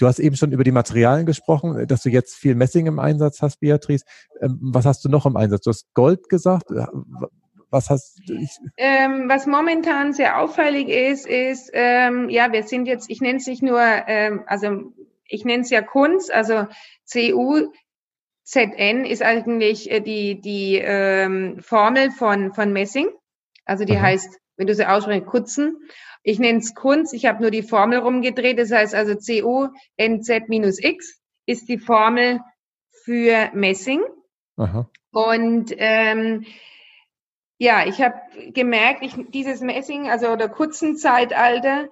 Du hast eben schon über die Materialien gesprochen, dass du jetzt viel Messing im Einsatz hast, Beatrice. Ähm, was hast du noch im Einsatz? Du hast Gold gesagt. Äh, was hast du? Ähm, was momentan sehr auffällig ist, ist, ähm, ja, wir sind jetzt, ich nenne es nicht nur, ähm, also ich nenne es ja Kunst, also CU, ZN ist eigentlich äh, die, die ähm, Formel von, von Messing. Also die Aha. heißt, wenn du sie aussprichst, Kutzen. Ich nenne es Kunst, ich habe nur die Formel rumgedreht. Das heißt also CU NZ minus X ist die Formel für Messing. Aha. Und ähm, ja, ich habe gemerkt, ich, dieses Messing, also der Kutzenzeitalter,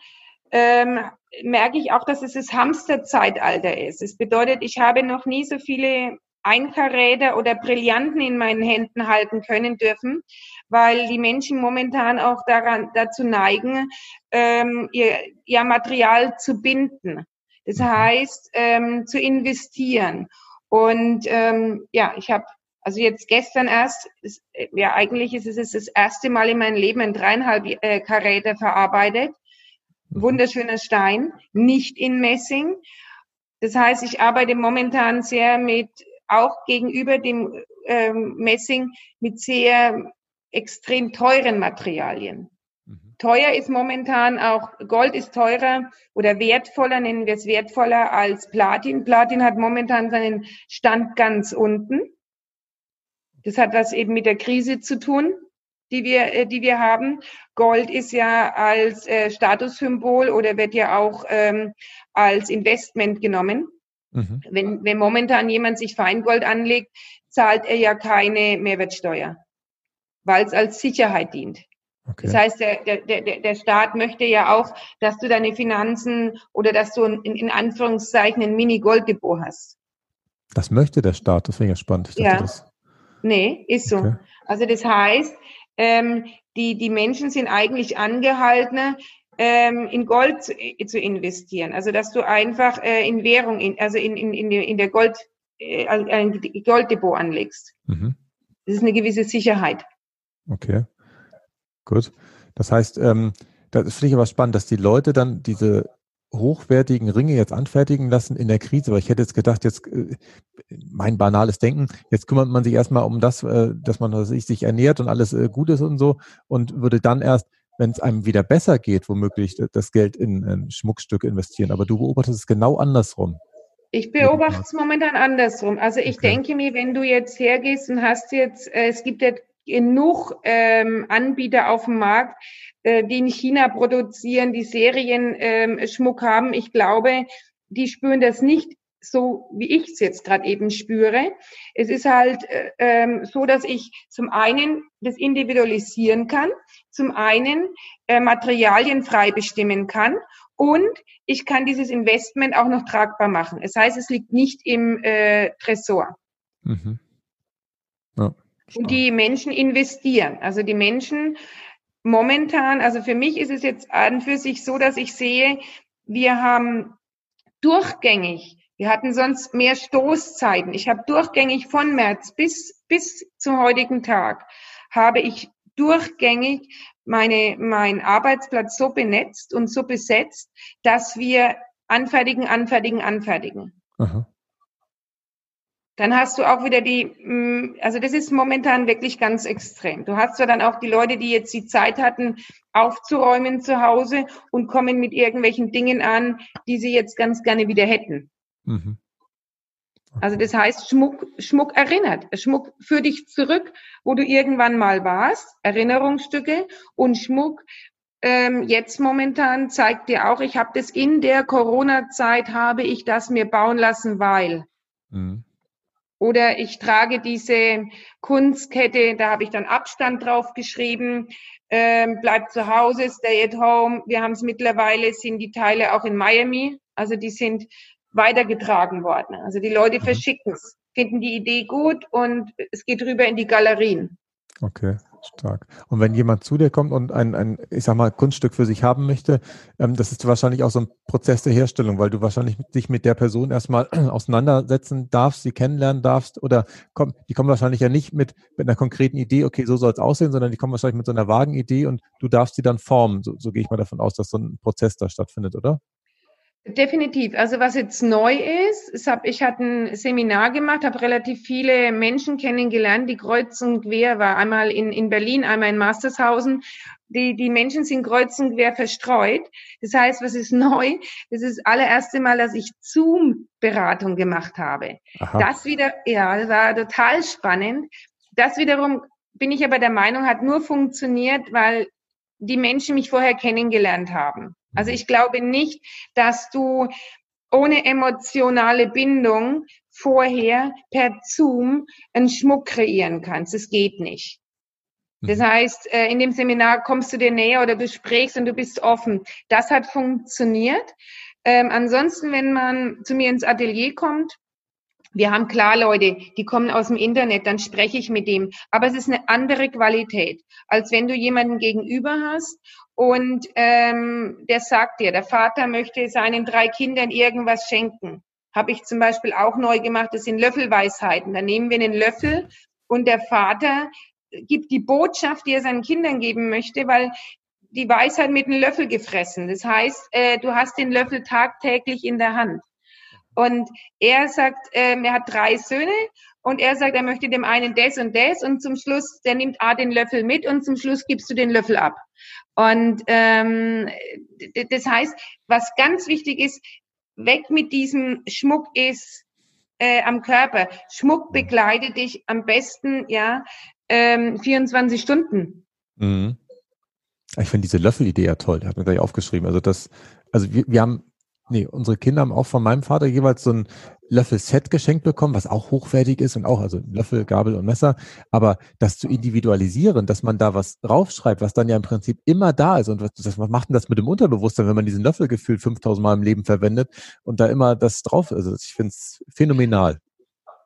ähm, merke ich auch, dass es das Hamsterzeitalter ist. Es bedeutet, ich habe noch nie so viele Einkaräder oder Brillanten in meinen Händen halten können dürfen, weil die Menschen momentan auch daran, dazu neigen, ähm, ihr, ihr Material zu binden. Das mhm. heißt, ähm, zu investieren. Und ähm, ja, ich habe also jetzt gestern erst, ist, ja eigentlich ist es das erste Mal in meinem Leben ein dreieinhalb äh, Karäter verarbeitet. Mhm. Wunderschöner Stein, nicht in Messing. Das heißt, ich arbeite momentan sehr mit auch gegenüber dem ähm, Messing mit sehr extrem teuren Materialien. Mhm. Teuer ist momentan auch, Gold ist teurer oder wertvoller, nennen wir es wertvoller als Platin. Platin hat momentan seinen Stand ganz unten. Das hat was eben mit der Krise zu tun, die wir, äh, die wir haben. Gold ist ja als äh, Statussymbol oder wird ja auch ähm, als Investment genommen. Mhm. Wenn, wenn momentan jemand sich Feingold anlegt, zahlt er ja keine Mehrwertsteuer, weil es als Sicherheit dient. Okay. Das heißt, der, der, der, der Staat möchte ja auch, dass du deine Finanzen oder dass du in, in Anführungszeichen ein Mini-Golddepot hast. Das möchte der Staat, das finde ich ja spannend. Ich ja. Das... Nee, ist so. Okay. Also das heißt, ähm, die, die Menschen sind eigentlich angehalten, ähm, in Gold zu, äh, zu, investieren. Also dass du einfach äh, in Währung, in, also in, in, in, in der Gold, äh, ein Golddepot anlegst. Mhm. Das ist eine gewisse Sicherheit. Okay, gut. Das heißt, ähm, das finde ich aber spannend, dass die Leute dann diese hochwertigen Ringe jetzt anfertigen lassen in der Krise, weil ich hätte jetzt gedacht, jetzt äh, mein banales Denken, jetzt kümmert man sich erstmal um das, äh, dass man sich, sich ernährt und alles äh, gut ist und so und würde dann erst wenn es einem wieder besser geht, womöglich das Geld in ein Schmuckstück investieren. Aber du beobachtest es genau andersrum. Ich beobachte es momentan andersrum. Also ich okay. denke mir, wenn du jetzt hergehst und hast jetzt, äh, es gibt ja genug ähm, Anbieter auf dem Markt, äh, die in China produzieren, die Serienschmuck ähm, haben. Ich glaube, die spüren das nicht so, wie ich es jetzt gerade eben spüre. Es ist halt äh, ähm, so, dass ich zum einen das individualisieren kann zum einen äh, Materialien frei bestimmen kann und ich kann dieses Investment auch noch tragbar machen. Das heißt, es liegt nicht im äh, Tresor. Mhm. Ja, und die Menschen investieren. Also die Menschen momentan, also für mich ist es jetzt an für sich so, dass ich sehe, wir haben durchgängig, wir hatten sonst mehr Stoßzeiten. Ich habe durchgängig von März bis, bis zum heutigen Tag, habe ich durchgängig meine, mein Arbeitsplatz so benetzt und so besetzt, dass wir anfertigen, anfertigen, anfertigen. Aha. Dann hast du auch wieder die, mm, also das ist momentan wirklich ganz extrem. Du hast ja dann auch die Leute, die jetzt die Zeit hatten, aufzuräumen zu Hause und kommen mit irgendwelchen Dingen an, die sie jetzt ganz gerne wieder hätten. Mhm. Also das heißt, Schmuck, Schmuck erinnert. Schmuck führt dich zurück, wo du irgendwann mal warst, Erinnerungsstücke und Schmuck ähm, jetzt momentan zeigt dir auch, ich habe das in der Corona-Zeit, habe ich das mir bauen lassen, weil. Mhm. Oder ich trage diese Kunstkette, da habe ich dann Abstand drauf geschrieben, ähm, bleib zu Hause, stay at home. Wir haben es mittlerweile, sind die Teile auch in Miami, also die sind weitergetragen worden. Also die Leute mhm. verschicken es, finden die Idee gut und es geht rüber in die Galerien. Okay, stark. Und wenn jemand zu dir kommt und ein, ein ich sag mal, Kunststück für sich haben möchte, ähm, das ist wahrscheinlich auch so ein Prozess der Herstellung, weil du wahrscheinlich dich mit der Person erstmal auseinandersetzen darfst, sie kennenlernen darfst oder komm, die kommen wahrscheinlich ja nicht mit, mit einer konkreten Idee, okay, so soll es aussehen, sondern die kommen wahrscheinlich mit so einer vagen Idee und du darfst sie dann formen. So, so gehe ich mal davon aus, dass so ein Prozess da stattfindet, oder? Definitiv. Also was jetzt neu ist, ich, hab, ich hatte ein Seminar gemacht, habe relativ viele Menschen kennengelernt, die kreuz und quer war. Einmal in, in Berlin, einmal in Mastershausen. Die, die Menschen sind kreuz und quer verstreut. Das heißt, was ist neu? Das ist das allererste Mal, dass ich Zoom-Beratung gemacht habe. Aha. Das wieder, ja, das war total spannend. Das wiederum bin ich aber der Meinung, hat nur funktioniert, weil die Menschen mich vorher kennengelernt haben. Also ich glaube nicht, dass du ohne emotionale Bindung vorher per Zoom einen Schmuck kreieren kannst. Das geht nicht. Das mhm. heißt, äh, in dem Seminar kommst du dir näher oder du sprichst und du bist offen. Das hat funktioniert. Ähm, ansonsten, wenn man zu mir ins Atelier kommt, wir haben klar Leute, die kommen aus dem Internet, dann spreche ich mit dem. Aber es ist eine andere Qualität, als wenn du jemanden gegenüber hast und ähm, der sagt dir, der Vater möchte seinen drei Kindern irgendwas schenken. Habe ich zum Beispiel auch neu gemacht, das sind Löffelweisheiten. Da nehmen wir einen Löffel und der Vater gibt die Botschaft, die er seinen Kindern geben möchte, weil die Weisheit mit einem Löffel gefressen. Das heißt, äh, du hast den Löffel tagtäglich in der Hand. Und er sagt, ähm, er hat drei Söhne und er sagt, er möchte dem einen das und das und zum Schluss, der nimmt A den Löffel mit und zum Schluss gibst du den Löffel ab. Und ähm, das heißt, was ganz wichtig ist, weg mit diesem Schmuck ist äh, am Körper. Schmuck begleitet dich am besten ja ähm, 24 Stunden. Mhm. Ich finde diese Löffelidee ja toll. Hat mir gleich aufgeschrieben. Also das, also wir, wir haben Nee, unsere Kinder haben auch von meinem Vater jeweils so ein Löffel-Set geschenkt bekommen, was auch hochwertig ist und auch, also Löffel, Gabel und Messer. Aber das zu individualisieren, dass man da was draufschreibt, was dann ja im Prinzip immer da ist und was, was macht denn das mit dem Unterbewusstsein, wenn man diesen Löffel gefühlt 5000 Mal im Leben verwendet und da immer das drauf ist? Also ich finde es phänomenal.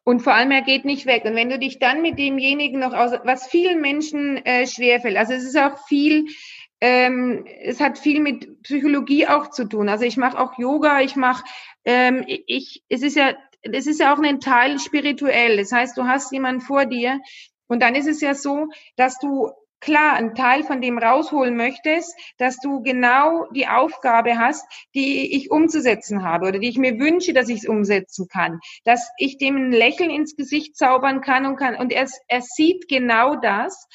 Und vor allem, er geht nicht weg. Und wenn du dich dann mit demjenigen noch aus, was vielen Menschen äh, schwerfällt, also es ist auch viel, ähm, es hat viel mit Psychologie auch zu tun. Also ich mache auch Yoga, ich mache, ähm, ich, es ist ja, es ist ja auch ein Teil spirituell. Das heißt, du hast jemanden vor dir und dann ist es ja so, dass du klar einen Teil von dem rausholen möchtest, dass du genau die Aufgabe hast, die ich umzusetzen habe oder die ich mir wünsche, dass ich es umsetzen kann, dass ich dem ein Lächeln ins Gesicht zaubern kann und kann und er, er sieht genau das,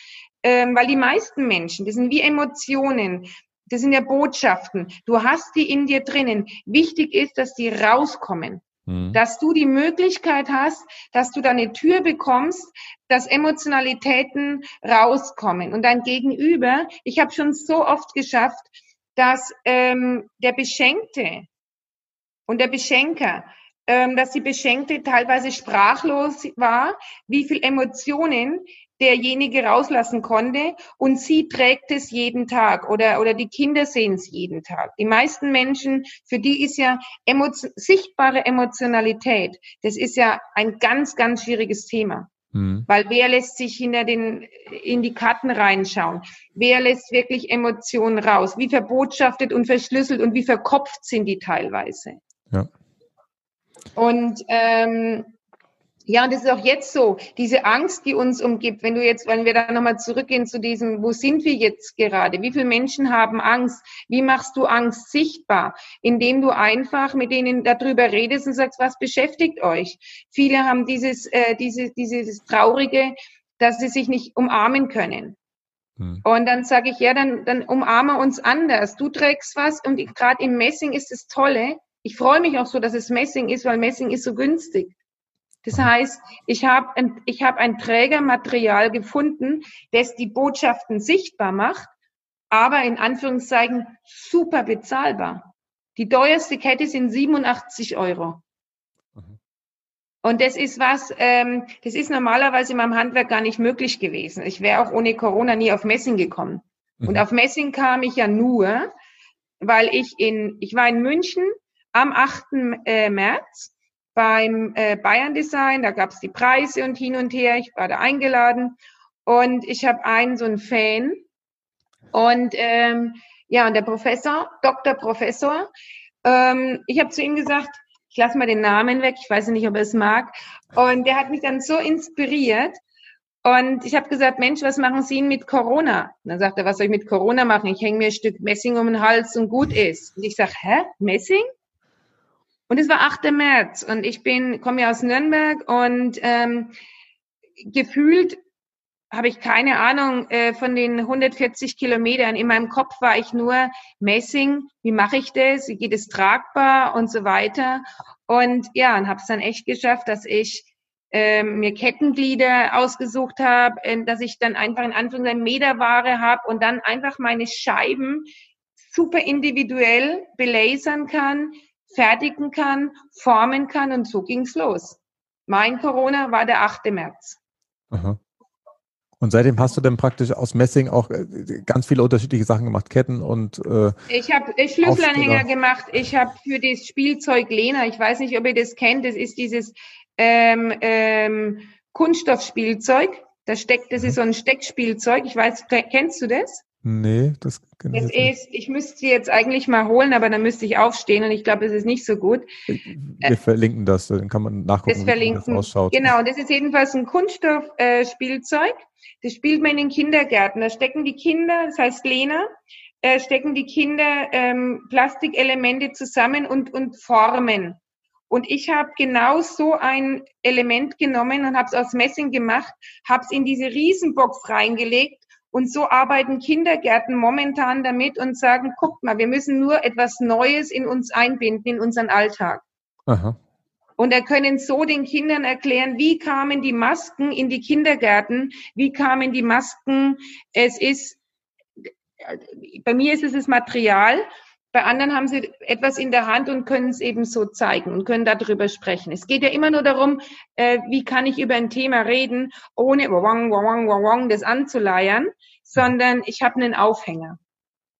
ähm, weil die meisten Menschen, das sind wie Emotionen, das sind ja Botschaften. Du hast die in dir drinnen. Wichtig ist, dass die rauskommen. Mhm. Dass du die Möglichkeit hast, dass du deine Tür bekommst, dass Emotionalitäten rauskommen. Und dein Gegenüber, ich habe schon so oft geschafft, dass ähm, der Beschenkte und der Beschenker, ähm, dass die Beschenkte teilweise sprachlos war, wie viel Emotionen derjenige rauslassen konnte und sie trägt es jeden Tag oder, oder die Kinder sehen es jeden Tag. Die meisten Menschen, für die ist ja emotio sichtbare Emotionalität, das ist ja ein ganz, ganz schwieriges Thema. Mhm. Weil wer lässt sich hinter den, in die Karten reinschauen? Wer lässt wirklich Emotionen raus? Wie verbotschaftet und verschlüsselt und wie verkopft sind die teilweise? Ja. Und ähm, ja, und das ist auch jetzt so, diese Angst, die uns umgibt, wenn du jetzt, wenn wir da nochmal zurückgehen zu diesem, wo sind wir jetzt gerade? Wie viele Menschen haben Angst? Wie machst du Angst sichtbar? Indem du einfach mit denen darüber redest und sagst, was beschäftigt euch? Viele haben dieses, äh, dieses, dieses Traurige, dass sie sich nicht umarmen können. Hm. Und dann sage ich, ja, dann, dann umarme uns anders. Du trägst was und gerade im Messing ist das Tolle. Ich freue mich auch so, dass es Messing ist, weil Messing ist so günstig. Das heißt, ich habe ein, ich hab ein Trägermaterial gefunden, das die Botschaften sichtbar macht, aber in Anführungszeichen super bezahlbar. Die teuerste Kette sind 87 Euro. Mhm. Und das ist was, ähm, das ist normalerweise in meinem Handwerk gar nicht möglich gewesen. Ich wäre auch ohne Corona nie auf Messing gekommen. Mhm. Und auf Messing kam ich ja nur, weil ich in, ich war in München am 8. Äh, März beim äh, Bayern Design, da gab es die Preise und hin und her. Ich war da eingeladen und ich habe einen so einen Fan und ähm, ja und der Professor, Dr. Professor, ähm, ich habe zu ihm gesagt, ich lasse mal den Namen weg, ich weiß nicht, ob er es mag und der hat mich dann so inspiriert und ich habe gesagt, Mensch, was machen Sie mit Corona? Und dann sagt er, was soll ich mit Corona machen? Ich hänge mir ein Stück Messing um den Hals und gut ist. Und ich sage, hä, Messing? Und es war 8. März und ich bin, komme ja aus Nürnberg und ähm, gefühlt habe ich keine Ahnung äh, von den 140 Kilometern. In meinem Kopf war ich nur Messing, wie mache ich das, wie geht es tragbar und so weiter. Und ja, und habe es dann echt geschafft, dass ich ähm, mir Kettenglieder ausgesucht habe, äh, dass ich dann einfach in Anführungszeichen Meterware habe und dann einfach meine Scheiben super individuell belasern kann, fertigen kann, formen kann und so ging's los. Mein Corona war der 8. März. Aha. Und seitdem hast du dann praktisch aus Messing auch äh, ganz viele unterschiedliche Sachen gemacht, Ketten und äh, Ich habe Schlüsselanhänger gemacht. Ich habe für das Spielzeug Lena, ich weiß nicht, ob ihr das kennt, das ist dieses ähm, ähm, Kunststoffspielzeug. Da steckt, das ist so ein Steckspielzeug. Ich weiß, kennst du das? Nee, das kann ich ist, ich müsste sie jetzt eigentlich mal holen, aber dann müsste ich aufstehen und ich glaube, es ist nicht so gut. Wir äh, verlinken das, dann kann man nachgucken, wie das ausschaut. Genau, das ist jedenfalls ein Kunststoffspielzeug. Äh, das spielt man in den Kindergärten. Da stecken die Kinder, das heißt Lena, äh, stecken die Kinder ähm, Plastikelemente zusammen und, und formen. Und ich habe genau so ein Element genommen und habe es aus Messing gemacht, habe es in diese Riesenbox reingelegt und so arbeiten Kindergärten momentan damit und sagen, guckt mal, wir müssen nur etwas Neues in uns einbinden, in unseren Alltag. Aha. Und er können so den Kindern erklären, wie kamen die Masken in die Kindergärten, wie kamen die Masken, es ist, bei mir ist es das Material, bei anderen haben sie etwas in der Hand und können es eben so zeigen und können darüber sprechen. Es geht ja immer nur darum, äh, wie kann ich über ein Thema reden, ohne wang, wang, wang, wang, das anzuleiern, sondern ich habe einen Aufhänger.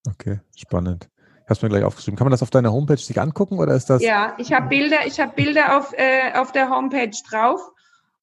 Okay, spannend. Hast du mir gleich aufgeschrieben. Kann man das auf deiner Homepage sich angucken oder ist das? Ja, ich habe Bilder, ich habe Bilder auf, äh, auf der Homepage drauf.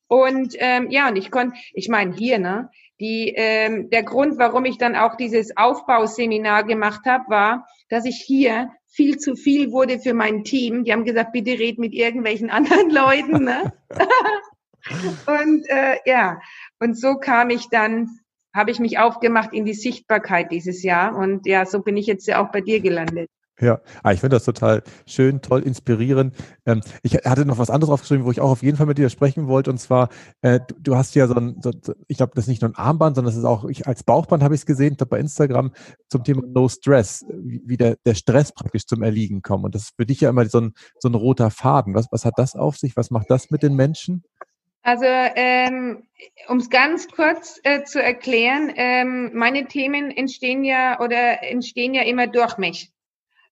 Und ähm, ja, und ich konnte, ich meine hier, ne, die, ähm, der Grund, warum ich dann auch dieses Aufbauseminar gemacht habe, war, dass ich hier viel zu viel wurde für mein Team. Die haben gesagt, bitte red mit irgendwelchen anderen Leuten. Ne? und äh, ja, und so kam ich dann habe ich mich aufgemacht in die Sichtbarkeit dieses Jahr. Und ja, so bin ich jetzt ja auch bei dir gelandet. Ja, ah, ich finde das total schön, toll, inspirierend. Ähm, ich hatte noch was anderes aufgeschrieben, wo ich auch auf jeden Fall mit dir sprechen wollte. Und zwar, äh, du, hast ja so ein, so, ich glaube, das ist nicht nur ein Armband, sondern das ist auch, ich, als Bauchband habe ich es gesehen, bei Instagram zum Thema No Stress, wie, wie der, der Stress praktisch zum Erliegen kommt. Und das ist für dich ja immer so ein, so ein roter Faden. Was, was hat das auf sich? Was macht das mit den Menschen? Also, ähm, um es ganz kurz äh, zu erklären, ähm, meine Themen entstehen ja oder entstehen ja immer durch mich.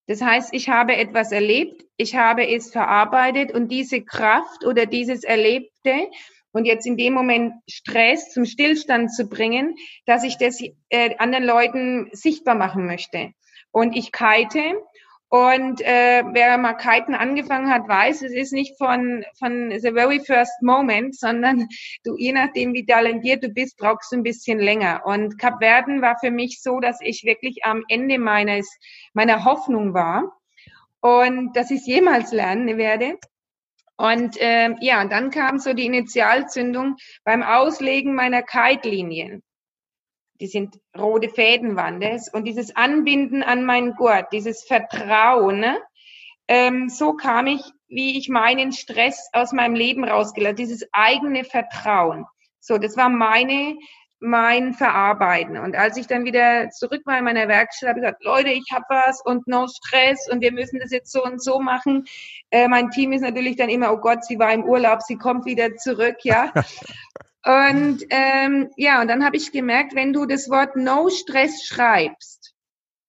Das heißt, ich habe etwas erlebt, ich habe es verarbeitet und diese Kraft oder dieses Erlebte und jetzt in dem Moment Stress zum Stillstand zu bringen, dass ich das äh, anderen Leuten sichtbar machen möchte. Und ich kite und äh, wer mal Kiten angefangen hat, weiß, es ist nicht von, von the very first moment, sondern du, je nachdem, wie talentiert du bist, brauchst du ein bisschen länger. Und Kap Verden war für mich so, dass ich wirklich am Ende meines, meiner Hoffnung war und dass ich jemals lernen werde. Und äh, ja, dann kam so die Initialzündung beim Auslegen meiner Kite-Linien die sind rote Fäden waren das. Und dieses Anbinden an meinen Gurt, dieses Vertrauen, ne? ähm, so kam ich, wie ich meinen Stress aus meinem Leben rausgelassen, dieses eigene Vertrauen. So, das war meine, mein Verarbeiten. Und als ich dann wieder zurück war in meiner Werkstatt, habe ich gesagt, Leute, ich habe was und no Stress und wir müssen das jetzt so und so machen. Äh, mein Team ist natürlich dann immer, oh Gott, sie war im Urlaub, sie kommt wieder zurück, ja. Und ähm, ja, und dann habe ich gemerkt, wenn du das Wort No Stress schreibst,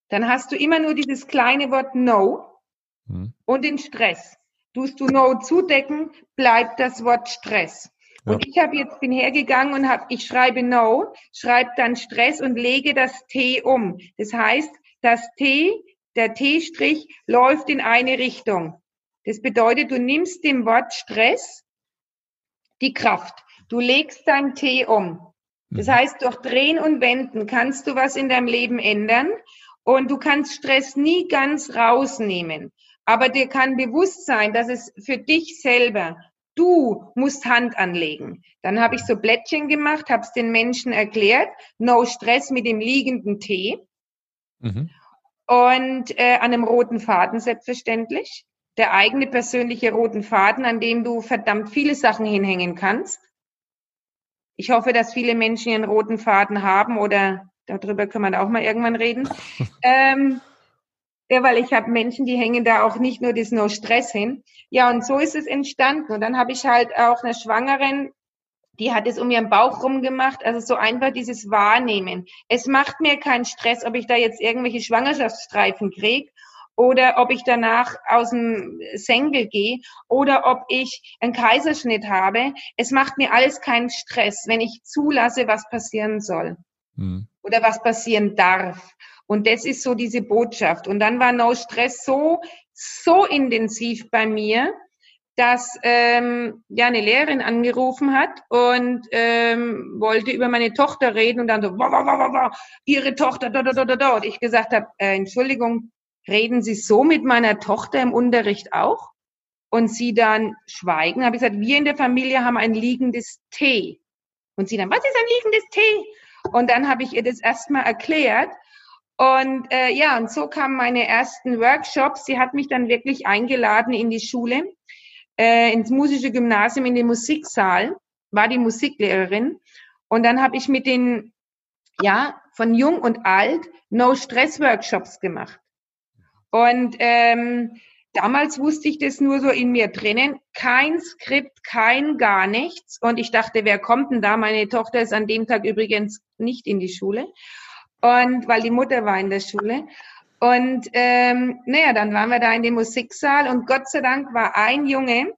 dann hast du immer nur dieses kleine Wort No hm. und den Stress. Tust du No zudecken, bleibt das Wort Stress. Ja. Und ich habe jetzt bin hergegangen und habe, ich schreibe No, schreibe dann Stress und lege das T um. Das heißt, das T, der T-Strich läuft in eine Richtung. Das bedeutet, du nimmst dem Wort Stress die Kraft. Du legst dein Tee um. Das mhm. heißt, durch Drehen und Wenden kannst du was in deinem Leben ändern und du kannst Stress nie ganz rausnehmen. Aber dir kann bewusst sein, dass es für dich selber, du musst Hand anlegen. Dann habe ich so Blättchen gemacht, habe es den Menschen erklärt, no Stress mit dem liegenden Tee mhm. und äh, an einem roten Faden selbstverständlich. der eigene persönliche roten Faden, an dem du verdammt viele Sachen hinhängen kannst. Ich hoffe, dass viele Menschen ihren roten Faden haben oder darüber können wir auch mal irgendwann reden. ähm, ja, weil ich habe Menschen, die hängen da auch nicht nur das No Stress hin. Ja, und so ist es entstanden. Und dann habe ich halt auch eine Schwangeren, die hat es um ihren Bauch rumgemacht. Also so einfach dieses Wahrnehmen. Es macht mir keinen Stress, ob ich da jetzt irgendwelche Schwangerschaftsstreifen kriege oder ob ich danach aus dem Senkel gehe oder ob ich einen Kaiserschnitt habe. Es macht mir alles keinen Stress, wenn ich zulasse, was passieren soll hm. oder was passieren darf. Und das ist so diese Botschaft. Und dann war No Stress so, so intensiv bei mir, dass ähm, ja eine Lehrerin angerufen hat und ähm, wollte über meine Tochter reden und dann so, wah, wah, wah, wah, ihre Tochter, da, da, da, da, da. Und ich gesagt habe, äh, Entschuldigung, reden Sie so mit meiner Tochter im Unterricht auch? Und sie dann schweigen, habe ich gesagt, wir in der Familie haben ein liegendes T. Und sie dann, was ist ein liegendes T? Und dann habe ich ihr das erstmal erklärt. Und äh, ja, und so kamen meine ersten Workshops. Sie hat mich dann wirklich eingeladen in die Schule, äh, ins musische Gymnasium, in den Musiksaal, war die Musiklehrerin. Und dann habe ich mit den, ja, von jung und alt No-Stress-Workshops gemacht. Und ähm, damals wusste ich das nur so in mir drinnen. Kein Skript, kein gar nichts. Und ich dachte, wer kommt denn da? Meine Tochter ist an dem Tag übrigens nicht in die Schule. Und weil die Mutter war in der Schule. Und ähm, naja, dann waren wir da in dem Musiksaal und Gott sei Dank war ein Junge,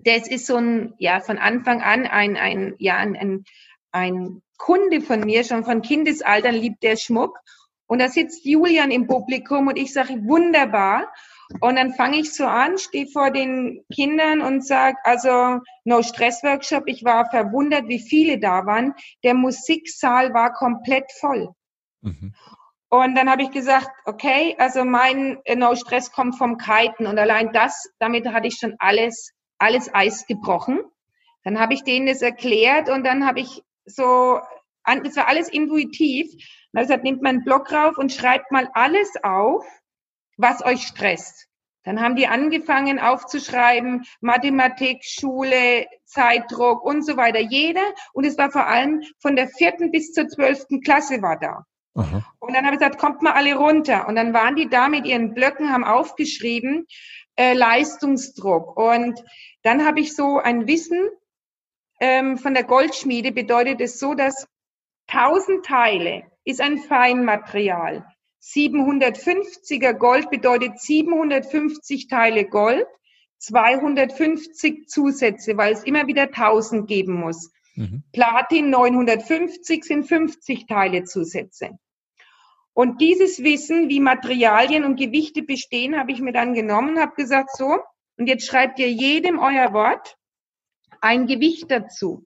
das ist so ein, ja, von Anfang an ein, ein, ja, ein, ein, ein Kunde von mir, schon von Kindesaltern liebt der Schmuck. Und da sitzt Julian im Publikum und ich sage, wunderbar. Und dann fange ich so an, stehe vor den Kindern und sage, also No Stress Workshop, ich war verwundert, wie viele da waren. Der Musiksaal war komplett voll. Mhm. Und dann habe ich gesagt, okay, also mein No Stress kommt vom Kiten und allein das, damit hatte ich schon alles, alles Eis gebrochen. Dann habe ich denen das erklärt und dann habe ich so, das war alles intuitiv. Ich gesagt, nehmt mal einen Block rauf und schreibt mal alles auf, was euch stresst. Dann haben die angefangen aufzuschreiben, Mathematik, Schule, Zeitdruck und so weiter. Jeder. Und es war vor allem von der vierten bis zur zwölften Klasse war da. Aha. Und dann habe ich gesagt, kommt mal alle runter. Und dann waren die da mit ihren Blöcken, haben aufgeschrieben, äh, Leistungsdruck. Und dann habe ich so ein Wissen ähm, von der Goldschmiede, bedeutet es so, dass 1000 Teile ist ein Feinmaterial. 750er Gold bedeutet 750 Teile Gold, 250 Zusätze, weil es immer wieder 1000 geben muss. Mhm. Platin 950 sind 50 Teile Zusätze. Und dieses Wissen, wie Materialien und Gewichte bestehen, habe ich mir dann genommen, habe gesagt, so, und jetzt schreibt ihr jedem euer Wort ein Gewicht dazu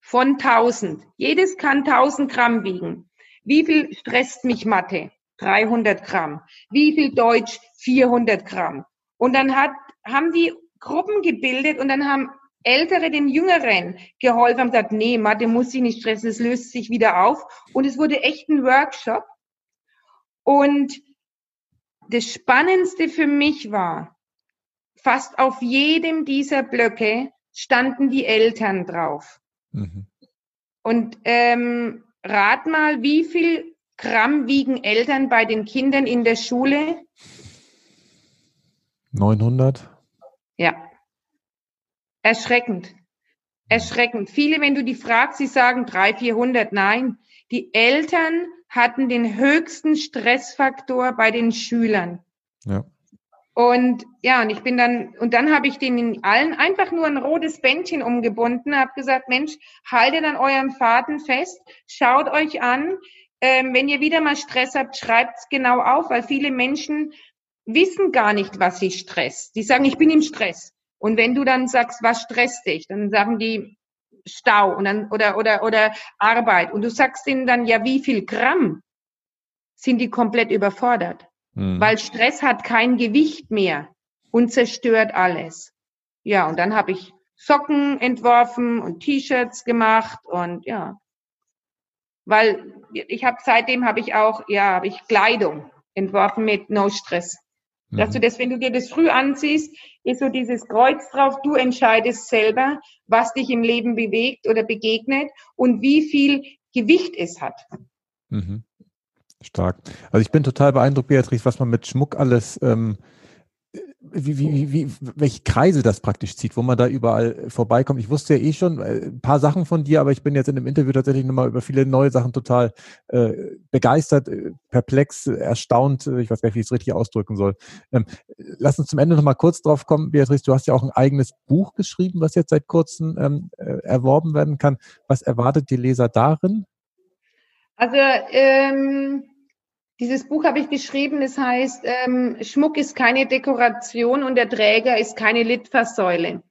von 1000. Jedes kann 1000 Gramm wiegen. Wie viel stresst mich Mathe? 300 Gramm. Wie viel Deutsch? 400 Gramm. Und dann hat, haben die Gruppen gebildet und dann haben Ältere den Jüngeren geholfen, haben gesagt, nee, Mathe muss sich nicht stressen, es löst sich wieder auf. Und es wurde echt ein Workshop. Und das Spannendste für mich war, fast auf jedem dieser Blöcke standen die Eltern drauf. Mhm. Und ähm, rat mal, wie viel Gramm wiegen Eltern bei den Kindern in der Schule? 900? Ja. Erschreckend. Erschreckend. Viele, wenn du die fragst, sie sagen 300, 400. Nein, die Eltern hatten den höchsten Stressfaktor bei den Schülern. Ja. Und ja, und ich bin dann, und dann habe ich denen allen einfach nur ein rotes Bändchen umgebunden, habe gesagt, Mensch, haltet an eurem Faden fest, schaut euch an, ähm, wenn ihr wieder mal Stress habt, schreibt's genau auf, weil viele Menschen wissen gar nicht, was sie stresst. Die sagen, ich bin im Stress. Und wenn du dann sagst, was stresst dich, dann sagen die Stau und dann, oder, oder, oder Arbeit. Und du sagst ihnen dann, ja, wie viel Gramm sind die komplett überfordert? Mhm. Weil Stress hat kein Gewicht mehr und zerstört alles. Ja, und dann habe ich Socken entworfen und T-Shirts gemacht und ja. Weil ich habe seitdem habe ich auch, ja, habe ich Kleidung entworfen mit No Stress. Dass du mhm. das, wenn du dir das früh anziehst, ist so dieses Kreuz drauf, du entscheidest selber, was dich im Leben bewegt oder begegnet und wie viel Gewicht es hat. Mhm. Stark. Also ich bin total beeindruckt, Beatrice, was man mit Schmuck alles ähm, wie, wie, wie, welche Kreise das praktisch zieht, wo man da überall vorbeikommt. Ich wusste ja eh schon äh, ein paar Sachen von dir, aber ich bin jetzt in dem Interview tatsächlich nochmal über viele neue Sachen total äh, begeistert, äh, perplex, erstaunt. Äh, ich weiß gar nicht, wie ich es richtig ausdrücken soll. Ähm, lass uns zum Ende nochmal kurz drauf kommen. Beatrice, du hast ja auch ein eigenes Buch geschrieben, was jetzt seit kurzem ähm, erworben werden kann. Was erwartet die Leser darin? Also ähm dieses Buch habe ich geschrieben, das heißt, ähm, Schmuck ist keine Dekoration und der Träger ist keine Litfaßsäule.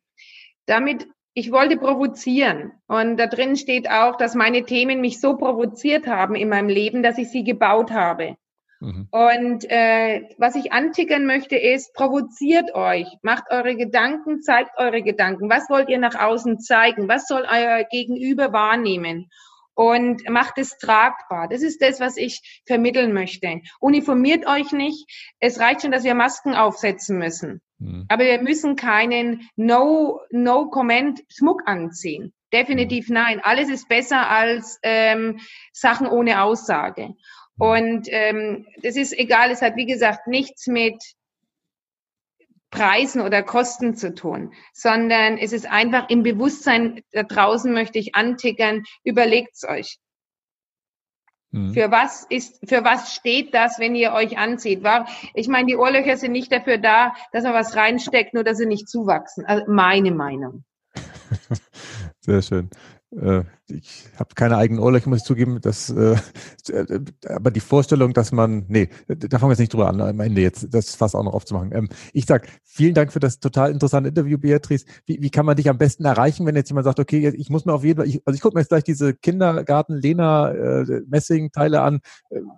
Damit, ich wollte provozieren. Und da drin steht auch, dass meine Themen mich so provoziert haben in meinem Leben, dass ich sie gebaut habe. Mhm. Und äh, was ich antickern möchte, ist, provoziert euch, macht eure Gedanken, zeigt eure Gedanken. Was wollt ihr nach außen zeigen? Was soll euer Gegenüber wahrnehmen? Und macht es tragbar. Das ist das, was ich vermitteln möchte. Uniformiert euch nicht. Es reicht schon, dass wir Masken aufsetzen müssen. Mhm. Aber wir müssen keinen No, No Comment Schmuck anziehen. Definitiv mhm. nein. Alles ist besser als ähm, Sachen ohne Aussage. Mhm. Und ähm, das ist egal. Es hat wie gesagt nichts mit Preisen oder Kosten zu tun, sondern es ist einfach im Bewusstsein da draußen möchte ich antickern, überlegt's euch. Mhm. Für was ist, für was steht das, wenn ihr euch anzieht? Ich meine, die Ohrlöcher sind nicht dafür da, dass man was reinsteckt, nur dass sie nicht zuwachsen. Also meine Meinung. Sehr schön. Äh, ich habe keine eigenen Ohrlöcher, muss ich zugeben. Das, äh, äh, aber die Vorstellung, dass man, nee, da fangen wir jetzt nicht drüber an, am Ende jetzt das fast auch noch aufzumachen. Ähm, ich sag vielen Dank für das total interessante Interview, Beatrice. Wie, wie kann man dich am besten erreichen, wenn jetzt jemand sagt, okay, ich muss mir auf jeden Fall, ich, also ich gucke mir jetzt gleich diese Kindergarten Lena äh, an.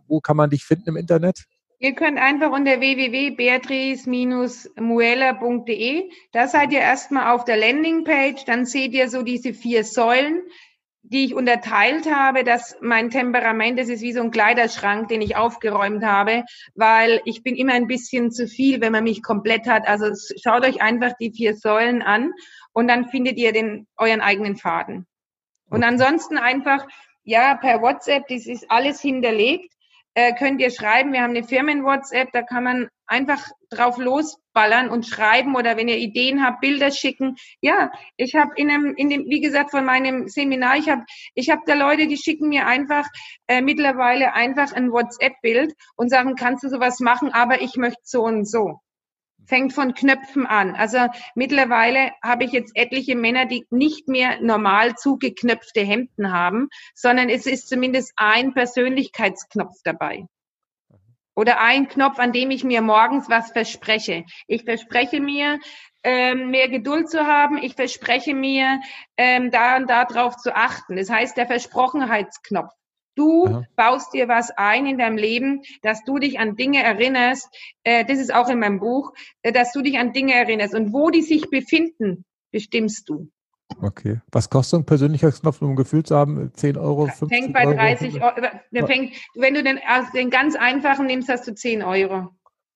wo kann man dich finden im Internet? Ihr könnt einfach unter www.beatrice-muela.de, da seid ihr erstmal auf der Landingpage, dann seht ihr so diese vier Säulen, die ich unterteilt habe, dass mein Temperament, das ist wie so ein Kleiderschrank, den ich aufgeräumt habe, weil ich bin immer ein bisschen zu viel, wenn man mich komplett hat. Also schaut euch einfach die vier Säulen an und dann findet ihr den, euren eigenen Faden. Und ansonsten einfach, ja, per WhatsApp, das ist alles hinterlegt äh, könnt ihr schreiben. Wir haben eine Firmen-WhatsApp, da kann man einfach drauf losballern und schreiben oder wenn ihr Ideen habt, Bilder schicken. Ja, ich habe in einem, in dem, wie gesagt, von meinem Seminar, ich habe, ich habe da Leute, die schicken mir einfach äh, mittlerweile einfach ein WhatsApp-Bild und sagen, kannst du sowas machen, aber ich möchte so und so fängt von Knöpfen an. Also mittlerweile habe ich jetzt etliche Männer, die nicht mehr normal zugeknöpfte Hemden haben, sondern es ist zumindest ein Persönlichkeitsknopf dabei. Oder ein Knopf, an dem ich mir morgens was verspreche. Ich verspreche mir, ähm, mehr Geduld zu haben. Ich verspreche mir, ähm, da und da drauf zu achten. Das heißt, der Versprochenheitsknopf. Du Aha. baust dir was ein in deinem Leben, dass du dich an Dinge erinnerst. Äh, das ist auch in meinem Buch, äh, dass du dich an Dinge erinnerst. Und wo die sich befinden, bestimmst du. Okay. Was kostet so ein Persönlichkeitsknopf, um ein Gefühl zu haben? 10 Euro, 15 Fängt bei 30 Euro. Der fängt, wenn du den, also den ganz einfachen nimmst, hast du 10 Euro.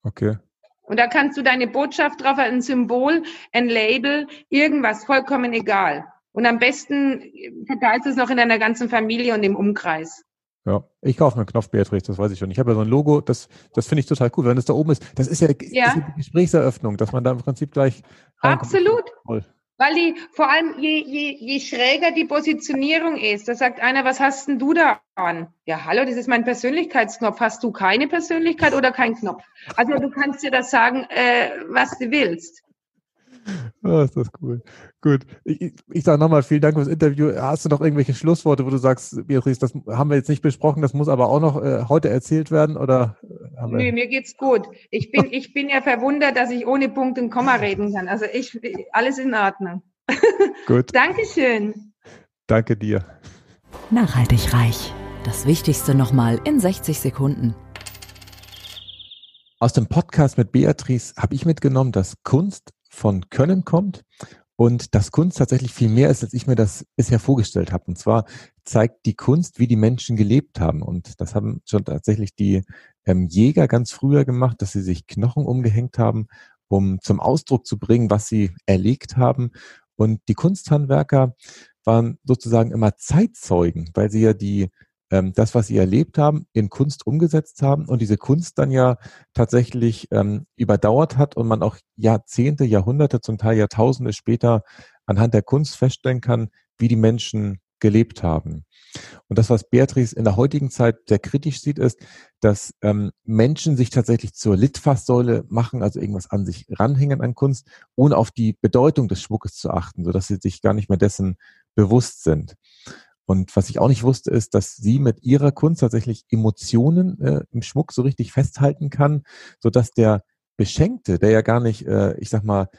Okay. Und da kannst du deine Botschaft drauf, ein Symbol, ein Label, irgendwas, vollkommen egal. Und am besten verteilst du es noch in deiner ganzen Familie und im Umkreis. Ja, ich kaufe mir einen Knopf, Beatrice, das weiß ich schon. Ich habe ja so ein Logo, das, das finde ich total cool, wenn das da oben ist. Das ist ja, ja. Ist die Gesprächseröffnung, dass man da im Prinzip gleich. Absolut. Toll. Weil die, vor allem je, je, je schräger die Positionierung ist, da sagt einer, was hast denn du da an? Ja, hallo, das ist mein Persönlichkeitsknopf. Hast du keine Persönlichkeit oder keinen Knopf? Also du kannst dir das sagen, äh, was du willst. Oh, ist das cool. Gut. Ich, ich sage nochmal vielen Dank fürs Interview. Hast du noch irgendwelche Schlussworte, wo du sagst, Beatrice, das haben wir jetzt nicht besprochen, das muss aber auch noch äh, heute erzählt werden? Oder äh, haben Nö, mir geht's gut. Ich bin, ich bin ja verwundert, dass ich ohne Punkt und Komma reden kann. Also ich, alles in Ordnung. Gut. Dankeschön. Danke dir. Nachhaltig reich. Das Wichtigste nochmal in 60 Sekunden. Aus dem Podcast mit Beatrice habe ich mitgenommen, dass Kunst von Können kommt und dass Kunst tatsächlich viel mehr ist, als ich mir das bisher vorgestellt habe. Und zwar zeigt die Kunst, wie die Menschen gelebt haben. Und das haben schon tatsächlich die ähm, Jäger ganz früher gemacht, dass sie sich Knochen umgehängt haben, um zum Ausdruck zu bringen, was sie erlegt haben. Und die Kunsthandwerker waren sozusagen immer Zeitzeugen, weil sie ja die ähm, das, was sie erlebt haben, in Kunst umgesetzt haben und diese Kunst dann ja tatsächlich ähm, überdauert hat und man auch Jahrzehnte, Jahrhunderte, zum Teil Jahrtausende später anhand der Kunst feststellen kann, wie die Menschen gelebt haben. Und das, was Beatrice in der heutigen Zeit sehr kritisch sieht, ist, dass ähm, Menschen sich tatsächlich zur Litfaßsäule machen, also irgendwas an sich ranhängen an Kunst, ohne auf die Bedeutung des Schmuckes zu achten, sodass sie sich gar nicht mehr dessen bewusst sind. Und was ich auch nicht wusste, ist, dass sie mit ihrer Kunst tatsächlich Emotionen äh, im Schmuck so richtig festhalten kann, so dass der Beschenkte, der ja gar nicht, äh, ich sag mal,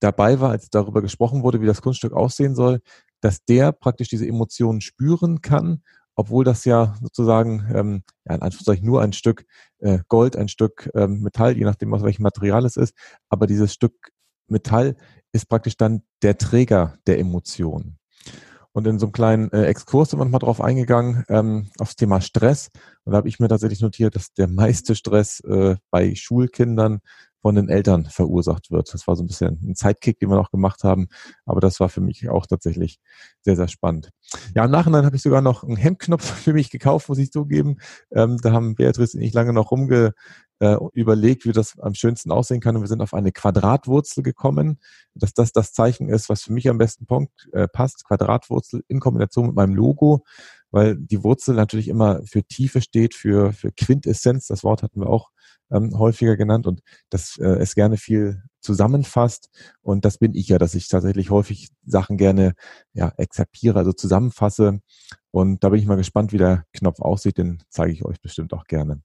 dabei war, als darüber gesprochen wurde, wie das Kunststück aussehen soll, dass der praktisch diese Emotionen spüren kann, obwohl das ja sozusagen, ähm, ja, in Anführungszeichen nur ein Stück äh, Gold, ein Stück ähm, Metall, je nachdem, aus welchem Material es ist, aber dieses Stück Metall ist praktisch dann der Träger der Emotionen. Und in so einem kleinen äh, Exkurs sind wir nochmal drauf eingegangen, ähm, aufs Thema Stress. Und da habe ich mir tatsächlich notiert, dass der meiste Stress äh, bei Schulkindern von den Eltern verursacht wird. Das war so ein bisschen ein Zeitkick, den wir noch gemacht haben, aber das war für mich auch tatsächlich sehr, sehr spannend. Ja, im Nachhinein habe ich sogar noch einen Hemdknopf für mich gekauft, muss ich zugeben. Ähm, da haben Beatrice und ich lange noch rumge äh, überlegt, wie das am schönsten aussehen kann und wir sind auf eine Quadratwurzel gekommen, dass das das Zeichen ist, was für mich am besten Punkt, äh, passt. Quadratwurzel in Kombination mit meinem Logo weil die Wurzel natürlich immer für Tiefe steht, für, für Quintessenz. Das Wort hatten wir auch ähm, häufiger genannt und das äh, es gerne viel zusammenfasst. Und das bin ich ja, dass ich tatsächlich häufig Sachen gerne ja, exerpiere, also zusammenfasse. Und da bin ich mal gespannt, wie der Knopf aussieht. Den zeige ich euch bestimmt auch gerne.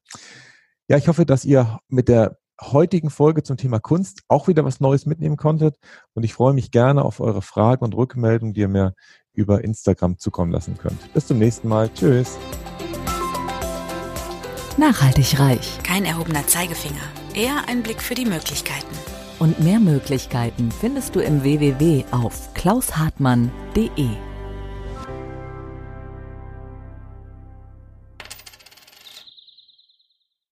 Ja, ich hoffe, dass ihr mit der heutigen Folge zum Thema Kunst auch wieder was Neues mitnehmen konntet. Und ich freue mich gerne auf eure Fragen und Rückmeldungen, die ihr mir über Instagram zukommen lassen könnt. Bis zum nächsten Mal. Tschüss. Nachhaltig reich. Kein erhobener Zeigefinger, eher ein Blick für die Möglichkeiten. Und mehr Möglichkeiten findest du im www auf klaushartmann.de.